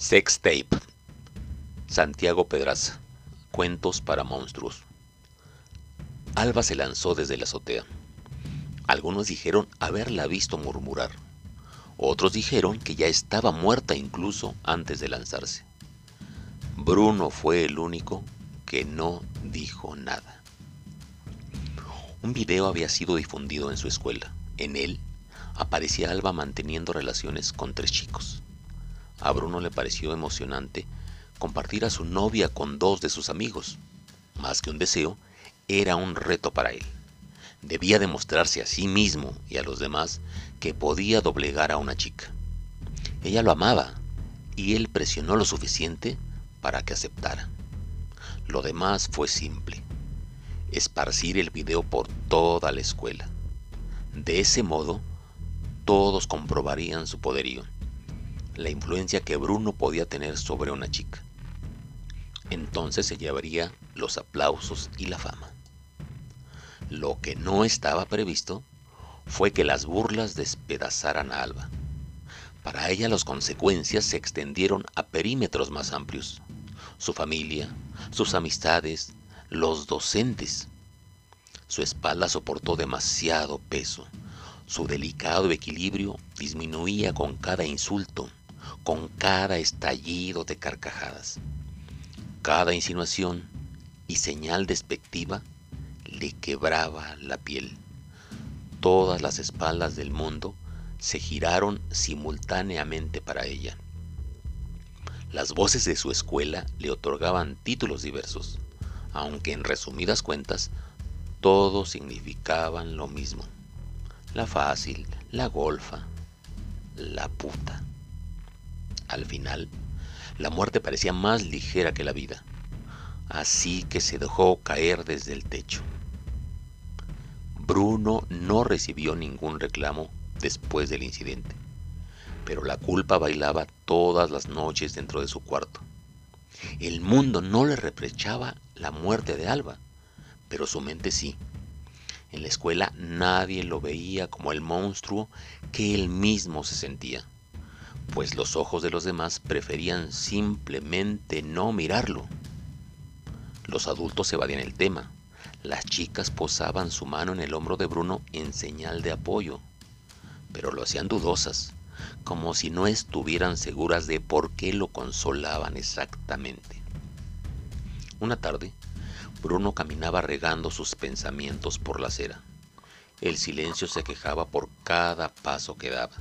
Sex Tape. Santiago Pedraza. Cuentos para monstruos. Alba se lanzó desde la azotea. Algunos dijeron haberla visto murmurar. Otros dijeron que ya estaba muerta incluso antes de lanzarse. Bruno fue el único que no dijo nada. Un video había sido difundido en su escuela. En él aparecía Alba manteniendo relaciones con tres chicos. A Bruno le pareció emocionante compartir a su novia con dos de sus amigos. Más que un deseo, era un reto para él. Debía demostrarse a sí mismo y a los demás que podía doblegar a una chica. Ella lo amaba y él presionó lo suficiente para que aceptara. Lo demás fue simple. Esparcir el video por toda la escuela. De ese modo, todos comprobarían su poderío la influencia que Bruno podía tener sobre una chica. Entonces se llevaría los aplausos y la fama. Lo que no estaba previsto fue que las burlas despedazaran a Alba. Para ella las consecuencias se extendieron a perímetros más amplios. Su familia, sus amistades, los docentes. Su espalda soportó demasiado peso. Su delicado equilibrio disminuía con cada insulto con cada estallido de carcajadas. Cada insinuación y señal despectiva le quebraba la piel. Todas las espaldas del mundo se giraron simultáneamente para ella. Las voces de su escuela le otorgaban títulos diversos, aunque en resumidas cuentas todos significaban lo mismo. La fácil, la golfa, la puta. Al final, la muerte parecía más ligera que la vida, así que se dejó caer desde el techo. Bruno no recibió ningún reclamo después del incidente, pero la culpa bailaba todas las noches dentro de su cuarto. El mundo no le reprochaba la muerte de Alba, pero su mente sí. En la escuela nadie lo veía como el monstruo que él mismo se sentía pues los ojos de los demás preferían simplemente no mirarlo. Los adultos evadían el tema. Las chicas posaban su mano en el hombro de Bruno en señal de apoyo, pero lo hacían dudosas, como si no estuvieran seguras de por qué lo consolaban exactamente. Una tarde, Bruno caminaba regando sus pensamientos por la acera. El silencio se quejaba por cada paso que daba.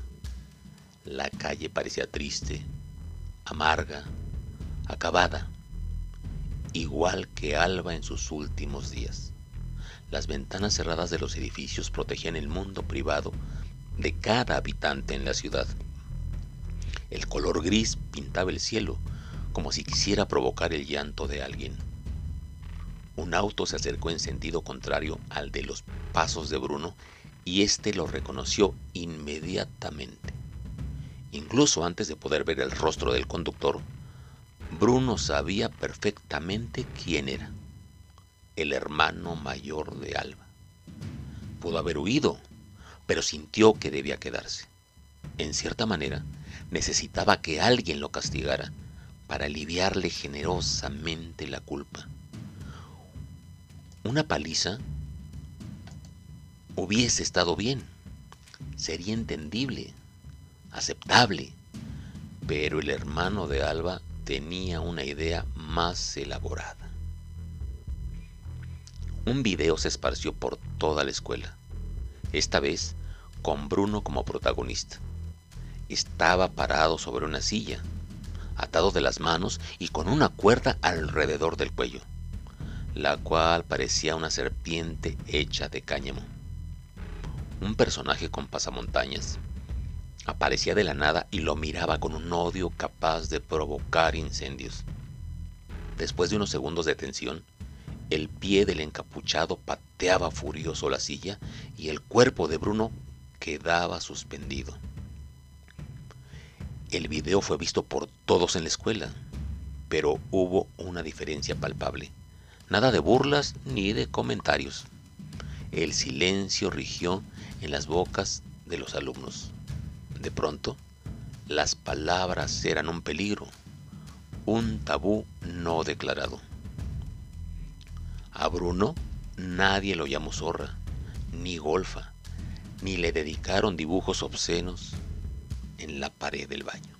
La calle parecía triste, amarga, acabada, igual que Alba en sus últimos días. Las ventanas cerradas de los edificios protegían el mundo privado de cada habitante en la ciudad. El color gris pintaba el cielo como si quisiera provocar el llanto de alguien. Un auto se acercó en sentido contrario al de los pasos de Bruno y éste lo reconoció inmediatamente. Incluso antes de poder ver el rostro del conductor, Bruno sabía perfectamente quién era, el hermano mayor de Alba. Pudo haber huido, pero sintió que debía quedarse. En cierta manera, necesitaba que alguien lo castigara para aliviarle generosamente la culpa. Una paliza hubiese estado bien, sería entendible, aceptable. Pero el hermano de Alba tenía una idea más elaborada. Un video se esparció por toda la escuela, esta vez con Bruno como protagonista. Estaba parado sobre una silla, atado de las manos y con una cuerda alrededor del cuello, la cual parecía una serpiente hecha de cáñamo. Un personaje con pasamontañas aparecía de la nada y lo miraba con un odio capaz de provocar incendios. Después de unos segundos de tensión, el pie del encapuchado pateaba furioso la silla y el cuerpo de Bruno quedaba suspendido. El video fue visto por todos en la escuela, pero hubo una diferencia palpable. Nada de burlas ni de comentarios. El silencio rigió en las bocas de los alumnos. De pronto, Las palabras eran un peligro, un tabú no declarado. A Bruno nadie lo llamó zorra, ni golfa, ni le dedicaron dibujos obscenos en la pared del baño.